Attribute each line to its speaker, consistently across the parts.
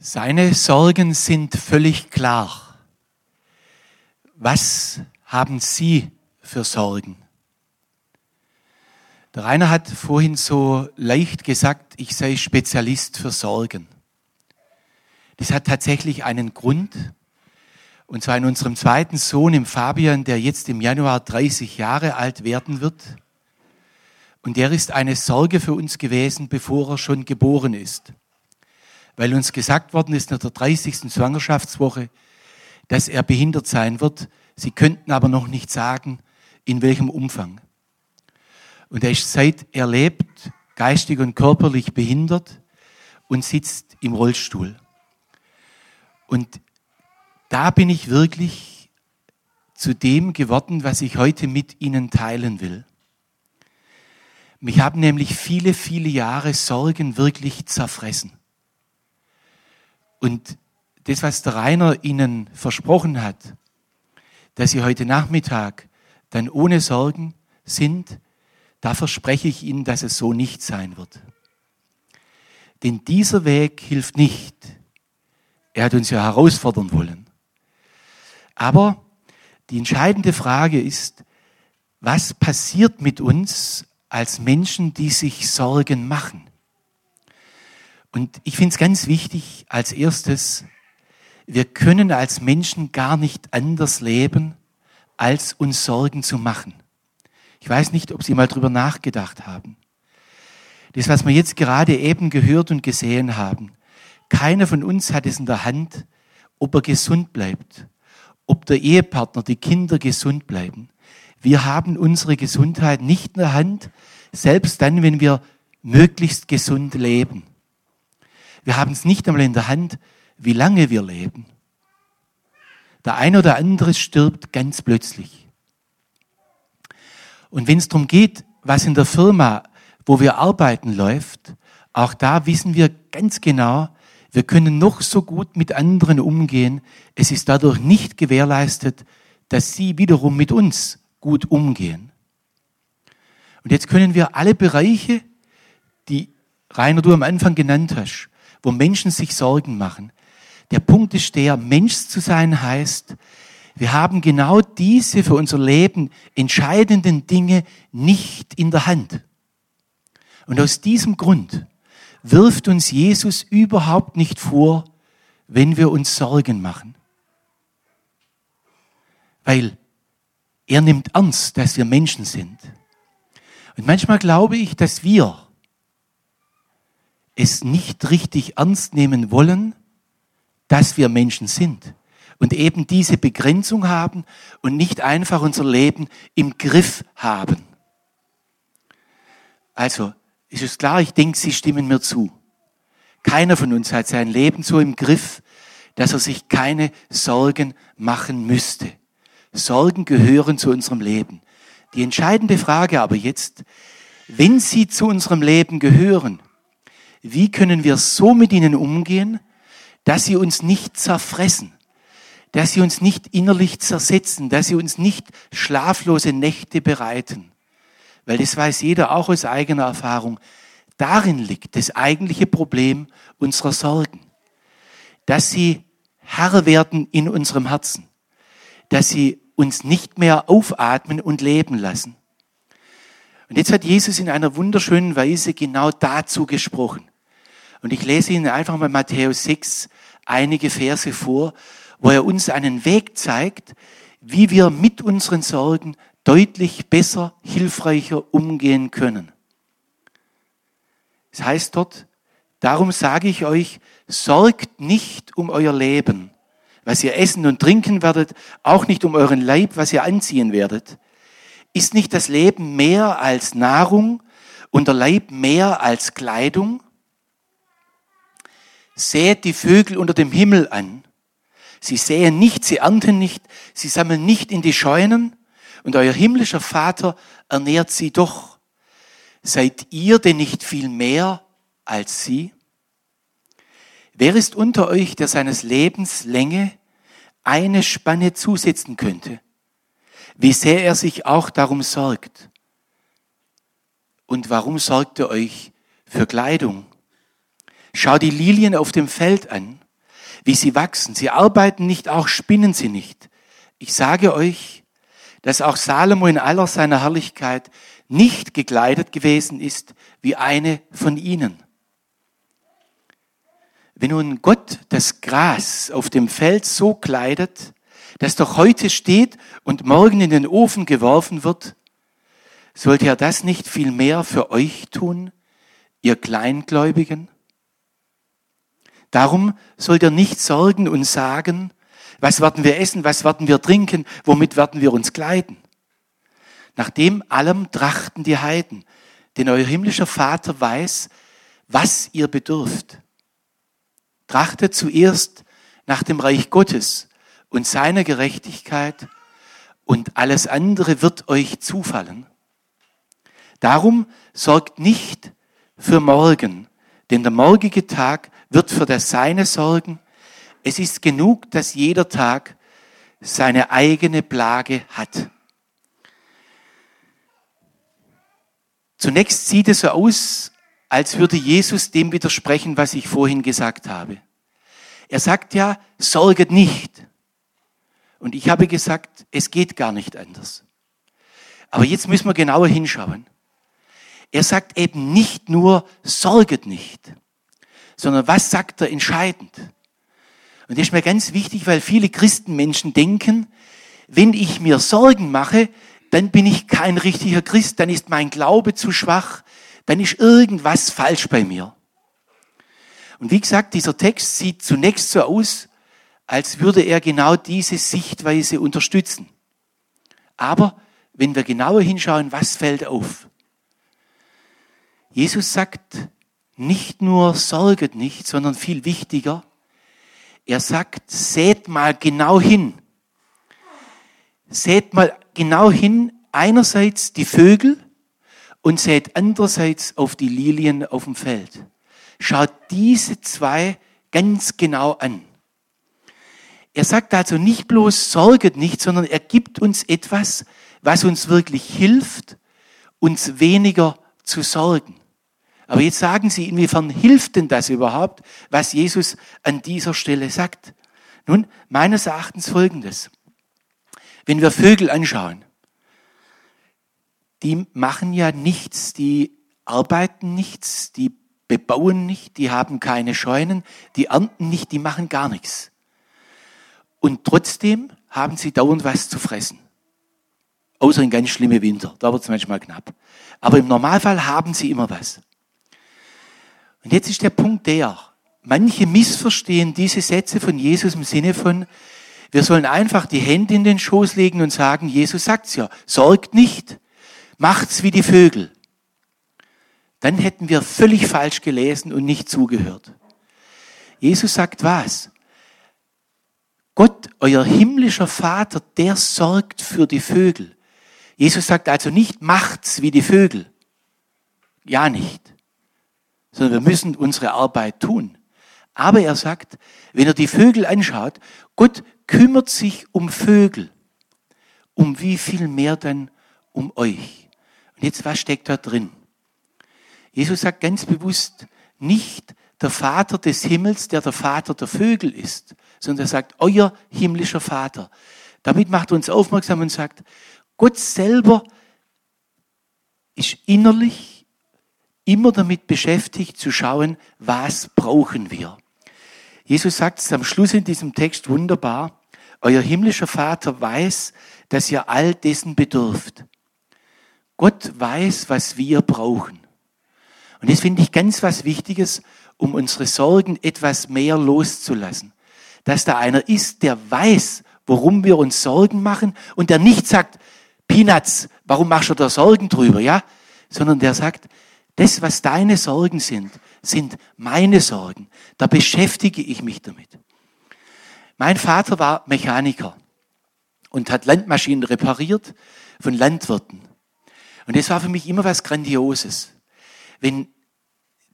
Speaker 1: Seine Sorgen sind völlig klar. Was haben Sie für Sorgen? Der Rainer hat vorhin so leicht gesagt, ich sei Spezialist für Sorgen. Das hat tatsächlich einen Grund. Und zwar in unserem zweiten Sohn, im Fabian, der jetzt im Januar 30 Jahre alt werden wird. Und der ist eine Sorge für uns gewesen, bevor er schon geboren ist weil uns gesagt worden ist nach der 30. Schwangerschaftswoche, dass er behindert sein wird. Sie könnten aber noch nicht sagen, in welchem Umfang. Und er ist seit er lebt geistig und körperlich behindert und sitzt im Rollstuhl. Und da bin ich wirklich zu dem geworden, was ich heute mit Ihnen teilen will. Mich haben nämlich viele, viele Jahre Sorgen wirklich zerfressen. Und das, was der Rainer Ihnen versprochen hat, dass Sie heute Nachmittag dann ohne Sorgen sind, da verspreche ich Ihnen, dass es so nicht sein wird. Denn dieser Weg hilft nicht. Er hat uns ja herausfordern wollen. Aber die entscheidende Frage ist, was passiert mit uns als Menschen, die sich Sorgen machen? Und ich finde es ganz wichtig, als erstes, wir können als Menschen gar nicht anders leben, als uns Sorgen zu machen. Ich weiß nicht, ob Sie mal drüber nachgedacht haben. Das, was wir jetzt gerade eben gehört und gesehen haben, keiner von uns hat es in der Hand, ob er gesund bleibt, ob der Ehepartner, die Kinder gesund bleiben. Wir haben unsere Gesundheit nicht in der Hand, selbst dann, wenn wir möglichst gesund leben. Wir haben es nicht einmal in der Hand, wie lange wir leben. Der eine oder andere stirbt ganz plötzlich. Und wenn es darum geht, was in der Firma, wo wir arbeiten, läuft, auch da wissen wir ganz genau, wir können noch so gut mit anderen umgehen. Es ist dadurch nicht gewährleistet, dass sie wiederum mit uns gut umgehen. Und jetzt können wir alle Bereiche, die Rainer du am Anfang genannt hast, wo Menschen sich Sorgen machen. Der Punkt ist der, Mensch zu sein heißt, wir haben genau diese für unser Leben entscheidenden Dinge nicht in der Hand. Und aus diesem Grund wirft uns Jesus überhaupt nicht vor, wenn wir uns Sorgen machen. Weil er nimmt ernst, dass wir Menschen sind. Und manchmal glaube ich, dass wir es nicht richtig ernst nehmen wollen, dass wir Menschen sind und eben diese Begrenzung haben und nicht einfach unser Leben im Griff haben. Also, ist es klar, ich denke, Sie stimmen mir zu. Keiner von uns hat sein Leben so im Griff, dass er sich keine Sorgen machen müsste. Sorgen gehören zu unserem Leben. Die entscheidende Frage aber jetzt, wenn sie zu unserem Leben gehören, wie können wir so mit ihnen umgehen, dass sie uns nicht zerfressen, dass sie uns nicht innerlich zersetzen, dass sie uns nicht schlaflose Nächte bereiten. Weil das weiß jeder auch aus eigener Erfahrung. Darin liegt das eigentliche Problem unserer Sorgen. Dass sie Herr werden in unserem Herzen. Dass sie uns nicht mehr aufatmen und leben lassen. Und jetzt hat Jesus in einer wunderschönen Weise genau dazu gesprochen. Und ich lese Ihnen einfach mal Matthäus 6 einige Verse vor, wo er uns einen Weg zeigt, wie wir mit unseren Sorgen deutlich besser, hilfreicher umgehen können. Es heißt dort, darum sage ich euch, sorgt nicht um euer Leben, was ihr essen und trinken werdet, auch nicht um euren Leib, was ihr anziehen werdet. Ist nicht das Leben mehr als Nahrung und der Leib mehr als Kleidung? Seht die Vögel unter dem Himmel an. Sie säen nicht, sie ernten nicht, sie sammeln nicht in die Scheunen und euer himmlischer Vater ernährt sie doch. Seid ihr denn nicht viel mehr als sie? Wer ist unter euch, der seines Lebens Länge eine Spanne zusetzen könnte? Wie sehr er sich auch darum sorgt. Und warum sorgt ihr euch für Kleidung? Schau die Lilien auf dem Feld an. wie sie wachsen. Sie arbeiten nicht, auch spinnen sie nicht. Ich sage euch, dass auch Salomo in aller seiner Herrlichkeit nicht gekleidet gewesen ist wie eine von ihnen. Wenn nun Gott das Gras auf dem Feld so kleidet, das doch heute steht und morgen in den Ofen geworfen wird, sollte er das nicht viel mehr für euch tun, ihr Kleingläubigen? Darum sollt ihr nicht sorgen und sagen, was werden wir essen, was werden wir trinken, womit werden wir uns kleiden? Nach dem allem trachten die Heiden, denn euer himmlischer Vater weiß, was ihr bedürft. Trachtet zuerst nach dem Reich Gottes und seiner Gerechtigkeit und alles andere wird euch zufallen. Darum sorgt nicht für morgen, denn der morgige Tag wird für das Seine sorgen. Es ist genug, dass jeder Tag seine eigene Plage hat. Zunächst sieht es so aus, als würde Jesus dem widersprechen, was ich vorhin gesagt habe. Er sagt ja, sorget nicht. Und ich habe gesagt, es geht gar nicht anders. Aber jetzt müssen wir genauer hinschauen. Er sagt eben nicht nur, sorget nicht, sondern was sagt er entscheidend? Und das ist mir ganz wichtig, weil viele Christenmenschen denken, wenn ich mir Sorgen mache, dann bin ich kein richtiger Christ, dann ist mein Glaube zu schwach, dann ist irgendwas falsch bei mir. Und wie gesagt, dieser Text sieht zunächst so aus, als würde er genau diese Sichtweise unterstützen. Aber wenn wir genauer hinschauen, was fällt auf? Jesus sagt nicht nur sorget nicht, sondern viel wichtiger, er sagt, seht mal genau hin. Seht mal genau hin, einerseits die Vögel und seht andererseits auf die Lilien auf dem Feld. Schaut diese zwei ganz genau an. Er sagt also nicht bloß sorget nicht, sondern er gibt uns etwas, was uns wirklich hilft, uns weniger zu sorgen. Aber jetzt sagen Sie, inwiefern hilft denn das überhaupt, was Jesus an dieser Stelle sagt? Nun, meines Erachtens folgendes. Wenn wir Vögel anschauen, die machen ja nichts, die arbeiten nichts, die bebauen nicht, die haben keine Scheunen, die ernten nicht, die machen gar nichts. Und trotzdem haben sie dauernd was zu fressen. Außer in ganz schlimme Winter, da wird es manchmal knapp. Aber im Normalfall haben sie immer was. Und jetzt ist der Punkt der, manche missverstehen diese Sätze von Jesus im Sinne von, wir sollen einfach die Hände in den Schoß legen und sagen, Jesus sagt's ja, sorgt nicht, macht's wie die Vögel. Dann hätten wir völlig falsch gelesen und nicht zugehört. Jesus sagt was? Gott, euer himmlischer Vater, der sorgt für die Vögel. Jesus sagt also nicht, macht's wie die Vögel. Ja nicht. Sondern wir müssen unsere Arbeit tun. Aber er sagt, wenn er die Vögel anschaut, Gott kümmert sich um Vögel. Um wie viel mehr dann um euch? Und jetzt, was steckt da drin? Jesus sagt ganz bewusst nicht der Vater des Himmels, der der Vater der Vögel ist, sondern er sagt euer himmlischer Vater. Damit macht er uns aufmerksam und sagt, Gott selber ist innerlich immer damit beschäftigt zu schauen, was brauchen wir. Jesus sagt es am Schluss in diesem Text wunderbar, euer himmlischer Vater weiß, dass ihr all dessen bedürft. Gott weiß, was wir brauchen. Und das finde ich ganz was Wichtiges, um unsere Sorgen etwas mehr loszulassen. Dass da einer ist, der weiß, worum wir uns Sorgen machen und der nicht sagt, Peanuts, warum machst du da Sorgen drüber, ja? Sondern der sagt, das, was deine Sorgen sind, sind meine Sorgen. Da beschäftige ich mich damit. Mein Vater war Mechaniker und hat Landmaschinen repariert von Landwirten. Und das war für mich immer was Grandioses wenn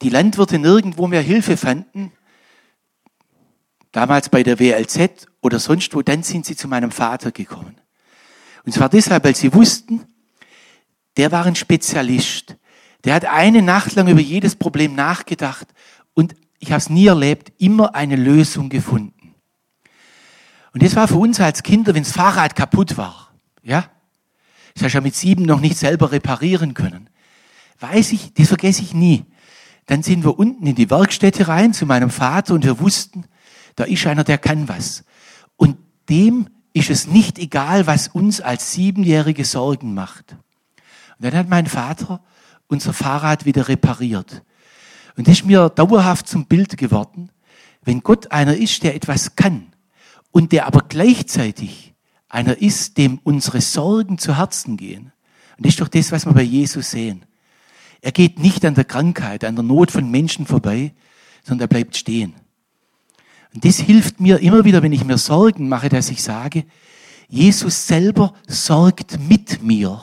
Speaker 1: die Landwirte nirgendwo mehr Hilfe fanden, damals bei der WLZ oder sonst wo, dann sind sie zu meinem Vater gekommen. Und zwar deshalb, weil sie wussten, der war ein Spezialist. Der hat eine Nacht lang über jedes Problem nachgedacht und ich habe es nie erlebt, immer eine Lösung gefunden. Und das war für uns als Kinder, wenn das Fahrrad kaputt war, ja, das hast du ja mit sieben noch nicht selber reparieren können. Weiß ich, das vergesse ich nie. Dann sind wir unten in die Werkstätte rein zu meinem Vater und wir wussten, da ist einer, der kann was. Und dem ist es nicht egal, was uns als Siebenjährige Sorgen macht. Und dann hat mein Vater unser Fahrrad wieder repariert. Und das ist mir dauerhaft zum Bild geworden, wenn Gott einer ist, der etwas kann und der aber gleichzeitig einer ist, dem unsere Sorgen zu Herzen gehen. Und das ist doch das, was wir bei Jesus sehen. Er geht nicht an der Krankheit, an der Not von Menschen vorbei, sondern er bleibt stehen. Und das hilft mir immer wieder, wenn ich mir Sorgen mache, dass ich sage, Jesus selber sorgt mit mir.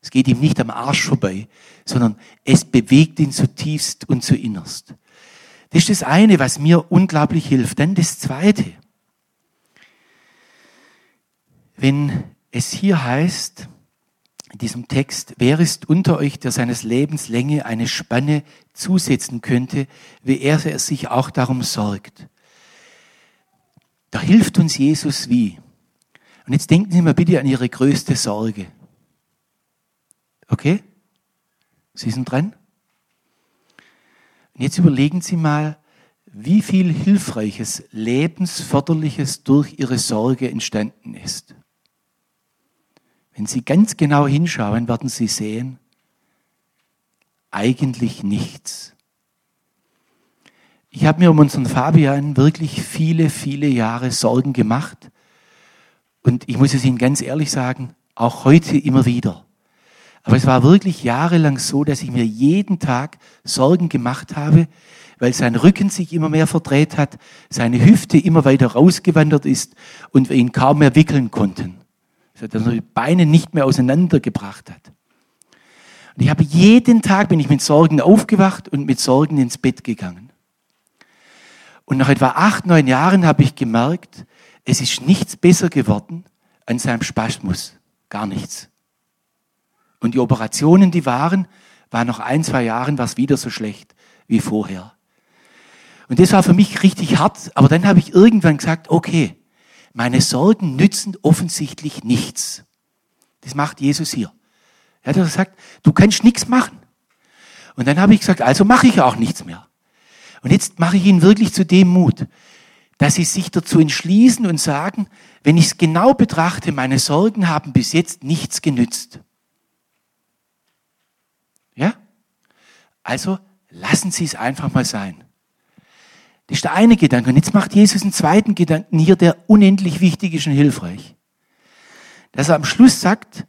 Speaker 1: Es geht ihm nicht am Arsch vorbei, sondern es bewegt ihn zutiefst und zu innerst. Das ist das eine, was mir unglaublich hilft. Dann das zweite. Wenn es hier heißt, in diesem Text, wer ist unter euch, der seines Lebens Länge eine Spanne zusetzen könnte, wie er sich auch darum sorgt. Da hilft uns Jesus wie. Und jetzt denken Sie mal bitte an Ihre größte Sorge. Okay? Sie sind dran? Und jetzt überlegen Sie mal, wie viel Hilfreiches, Lebensförderliches durch Ihre Sorge entstanden ist. Wenn Sie ganz genau hinschauen, werden Sie sehen, eigentlich nichts. Ich habe mir um unseren Fabian wirklich viele, viele Jahre Sorgen gemacht. Und ich muss es Ihnen ganz ehrlich sagen, auch heute immer wieder. Aber es war wirklich jahrelang so, dass ich mir jeden Tag Sorgen gemacht habe, weil sein Rücken sich immer mehr verdreht hat, seine Hüfte immer weiter rausgewandert ist und wir ihn kaum mehr wickeln konnten dass er die Beine nicht mehr auseinandergebracht hat. Und ich habe jeden Tag, bin ich mit Sorgen aufgewacht und mit Sorgen ins Bett gegangen. Und nach etwa acht, neun Jahren habe ich gemerkt, es ist nichts besser geworden an seinem Spasmus. Gar nichts. Und die Operationen, die waren, war nach ein, zwei Jahren war es wieder so schlecht wie vorher. Und das war für mich richtig hart, aber dann habe ich irgendwann gesagt, okay, meine Sorgen nützen offensichtlich nichts. Das macht Jesus hier. Er hat gesagt, du kannst nichts machen. Und dann habe ich gesagt, also mache ich auch nichts mehr. Und jetzt mache ich ihn wirklich zu dem Mut, dass sie sich dazu entschließen und sagen, wenn ich es genau betrachte, meine Sorgen haben bis jetzt nichts genützt. Ja? Also lassen Sie es einfach mal sein. Das ist der eine Gedanke. Und jetzt macht Jesus einen zweiten Gedanken hier, der unendlich wichtig ist und hilfreich. Dass er am Schluss sagt,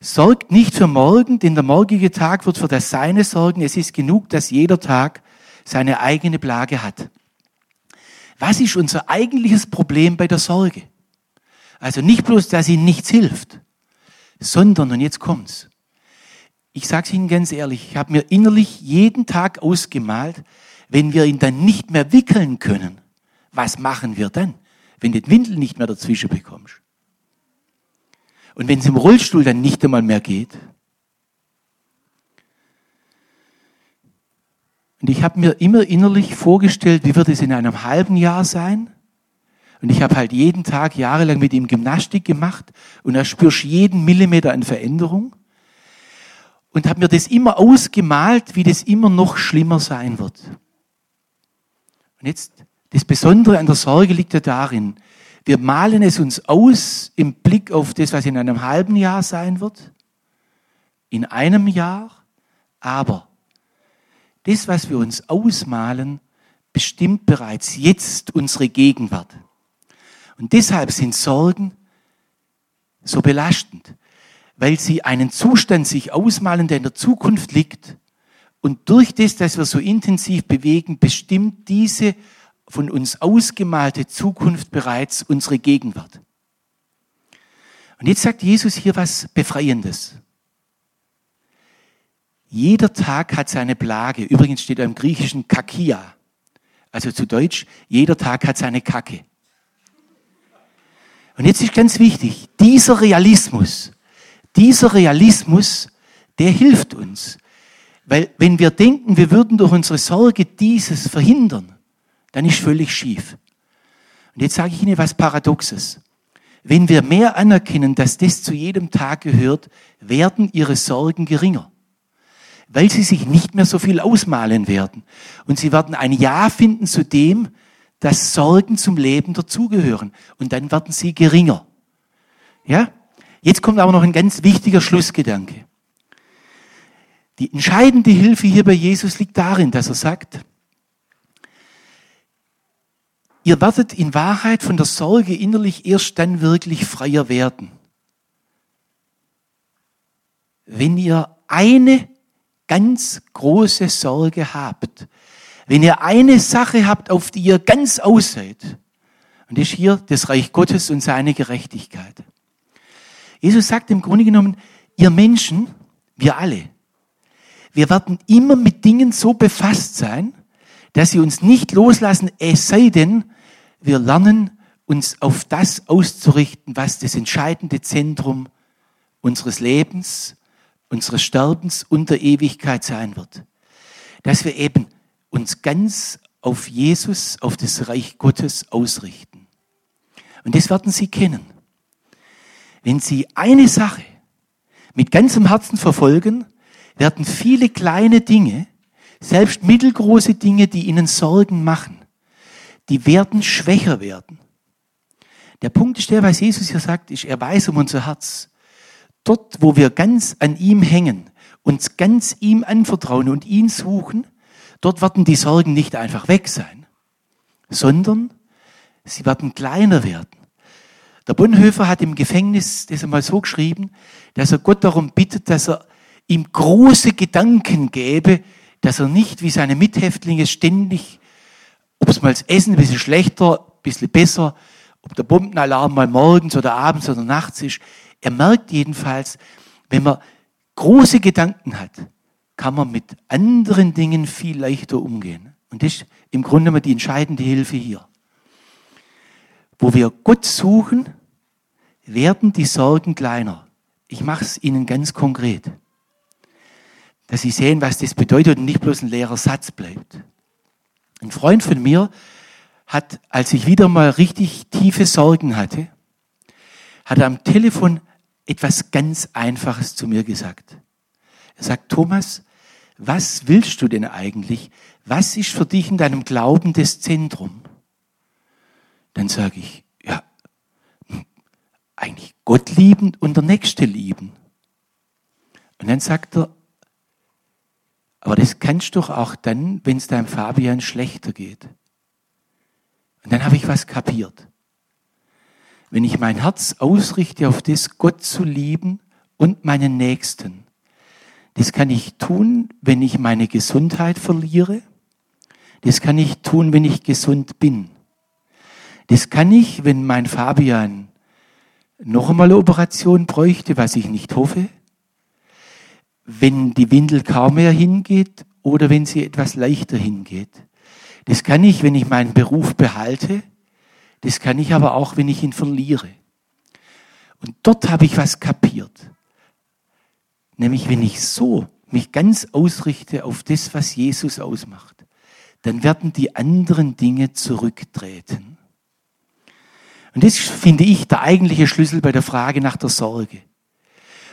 Speaker 1: sorgt nicht für morgen, denn der morgige Tag wird für das Seine sorgen. Es ist genug, dass jeder Tag seine eigene Plage hat. Was ist unser eigentliches Problem bei der Sorge? Also nicht bloß, dass ihnen nichts hilft, sondern, und jetzt kommt's, ich sage es Ihnen ganz ehrlich, ich habe mir innerlich jeden Tag ausgemalt, wenn wir ihn dann nicht mehr wickeln können, was machen wir dann, wenn du die Windel nicht mehr dazwischen bekommst? Und wenn es im Rollstuhl dann nicht einmal mehr geht? Und ich habe mir immer innerlich vorgestellt, wie wird es in einem halben Jahr sein? Und ich habe halt jeden Tag jahrelang mit ihm Gymnastik gemacht und da spürst jeden Millimeter an Veränderung und habe mir das immer ausgemalt, wie das immer noch schlimmer sein wird. Und jetzt, das Besondere an der Sorge liegt ja darin, wir malen es uns aus im Blick auf das, was in einem halben Jahr sein wird, in einem Jahr, aber das, was wir uns ausmalen, bestimmt bereits jetzt unsere Gegenwart. Und deshalb sind Sorgen so belastend, weil sie einen Zustand sich ausmalen, der in der Zukunft liegt und durch das, dass wir so intensiv bewegen, bestimmt diese von uns ausgemalte Zukunft bereits unsere Gegenwart. Und jetzt sagt Jesus hier was Befreiendes. Jeder Tag hat seine Plage. Übrigens steht im Griechischen Kakia. Also zu Deutsch, jeder Tag hat seine Kacke. Und jetzt ist ganz wichtig, dieser Realismus, dieser Realismus, der hilft uns. Weil wenn wir denken, wir würden durch unsere Sorge dieses verhindern, dann ist völlig schief. Und jetzt sage ich Ihnen was Paradoxes. Wenn wir mehr anerkennen, dass das zu jedem Tag gehört, werden Ihre Sorgen geringer. Weil Sie sich nicht mehr so viel ausmalen werden. Und Sie werden ein Ja finden zu dem, dass Sorgen zum Leben dazugehören. Und dann werden Sie geringer. Ja? Jetzt kommt aber noch ein ganz wichtiger Schlussgedanke. Die entscheidende Hilfe hier bei Jesus liegt darin, dass er sagt, ihr werdet in Wahrheit von der Sorge innerlich erst dann wirklich freier werden, wenn ihr eine ganz große Sorge habt, wenn ihr eine Sache habt, auf die ihr ganz aus seid, und das ist hier das Reich Gottes und seine Gerechtigkeit. Jesus sagt im Grunde genommen, ihr Menschen, wir alle, wir werden immer mit Dingen so befasst sein, dass sie uns nicht loslassen, es sei denn, wir lernen uns auf das auszurichten, was das entscheidende Zentrum unseres Lebens, unseres Sterbens und der Ewigkeit sein wird. Dass wir eben uns ganz auf Jesus, auf das Reich Gottes ausrichten. Und das werden Sie kennen. Wenn Sie eine Sache mit ganzem Herzen verfolgen, werden viele kleine Dinge, selbst mittelgroße Dinge, die Ihnen Sorgen machen, die werden schwächer werden. Der Punkt ist der, was Jesus hier sagt, ist, er weiß um unser Herz. Dort, wo wir ganz an ihm hängen, uns ganz ihm anvertrauen und ihn suchen, dort werden die Sorgen nicht einfach weg sein, sondern sie werden kleiner werden. Der Bonhoeffer hat im Gefängnis das einmal so geschrieben, dass er Gott darum bittet, dass er ihm große Gedanken gäbe, dass er nicht wie seine Mithäftlinge ständig ob es mal das Essen ein bisschen schlechter, ein bisschen besser, ob der Bombenalarm mal morgens oder abends oder nachts ist. Er merkt jedenfalls, wenn man große Gedanken hat, kann man mit anderen Dingen viel leichter umgehen. Und das ist im Grunde mal die entscheidende Hilfe hier. Wo wir Gott suchen, werden die Sorgen kleiner. Ich mache es Ihnen ganz konkret. Dass Sie sehen, was das bedeutet und nicht bloß ein leerer Satz bleibt. Ein Freund von mir hat, als ich wieder mal richtig tiefe Sorgen hatte, hat am Telefon etwas ganz Einfaches zu mir gesagt. Er sagt, Thomas, was willst du denn eigentlich? Was ist für dich in deinem Glauben das Zentrum? Dann sage ich, ja, eigentlich Gott lieben und der Nächste lieben. Und dann sagt er, aber das kannst du doch auch dann, wenn es deinem Fabian schlechter geht. Und dann habe ich was kapiert. Wenn ich mein Herz ausrichte auf das, Gott zu lieben und meinen Nächsten, das kann ich tun, wenn ich meine Gesundheit verliere. Das kann ich tun, wenn ich gesund bin. Das kann ich, wenn mein Fabian noch einmal eine Operation bräuchte, was ich nicht hoffe wenn die Windel kaum mehr hingeht oder wenn sie etwas leichter hingeht. Das kann ich, wenn ich meinen Beruf behalte. Das kann ich aber auch, wenn ich ihn verliere. Und dort habe ich was kapiert. Nämlich, wenn ich so mich ganz ausrichte auf das, was Jesus ausmacht, dann werden die anderen Dinge zurücktreten. Und das finde ich der eigentliche Schlüssel bei der Frage nach der Sorge.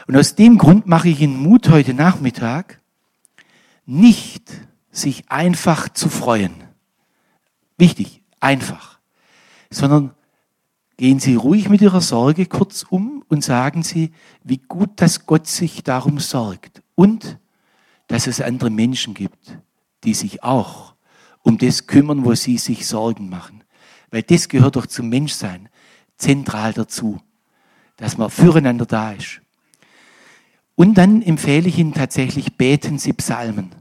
Speaker 1: Und aus dem Grund mache ich Ihnen Mut heute Nachmittag, nicht sich einfach zu freuen. Wichtig, einfach. Sondern gehen Sie ruhig mit Ihrer Sorge kurz um und sagen Sie, wie gut, dass Gott sich darum sorgt. Und dass es andere Menschen gibt, die sich auch um das kümmern, wo Sie sich Sorgen machen. Weil das gehört doch zum Menschsein zentral dazu, dass man füreinander da ist. Und dann empfehle ich Ihnen tatsächlich, beten Sie Psalmen.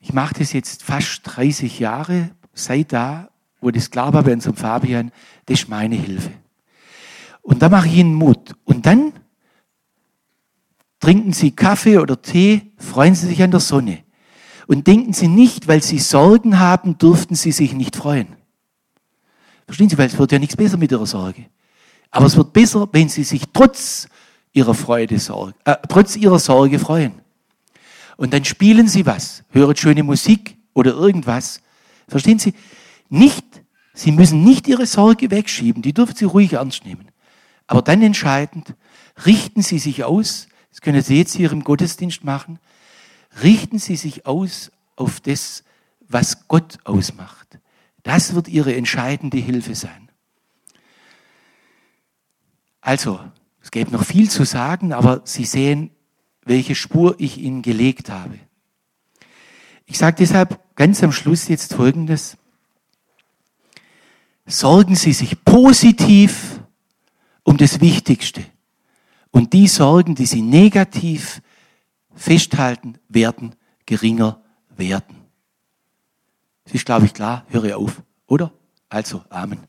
Speaker 1: Ich mache das jetzt fast 30 Jahre, seit da, wo das klar war bei unserem Fabian, das ist meine Hilfe. Und da mache ich Ihnen Mut. Und dann trinken Sie Kaffee oder Tee, freuen Sie sich an der Sonne. Und denken Sie nicht, weil Sie Sorgen haben, dürften Sie sich nicht freuen. Verstehen Sie, weil es wird ja nichts besser mit Ihrer Sorge. Aber es wird besser, wenn Sie sich trotz ihrer Freude sorgen, äh, trotz ihrer Sorge freuen. Und dann spielen Sie was, hören schöne Musik oder irgendwas. Verstehen Sie? Nicht, Sie müssen nicht Ihre Sorge wegschieben, die dürfen Sie ruhig ernst nehmen. Aber dann entscheidend, richten Sie sich aus, das können Sie jetzt hier im Gottesdienst machen, richten Sie sich aus auf das, was Gott ausmacht. Das wird Ihre entscheidende Hilfe sein. Also, es gäbe noch viel zu sagen, aber Sie sehen, welche Spur ich Ihnen gelegt habe. Ich sage deshalb ganz am Schluss jetzt Folgendes. Sorgen Sie sich positiv um das Wichtigste. Und die Sorgen, die Sie negativ festhalten, werden geringer werden. Das ist, glaube ich, klar. Höre auf, oder? Also, Amen.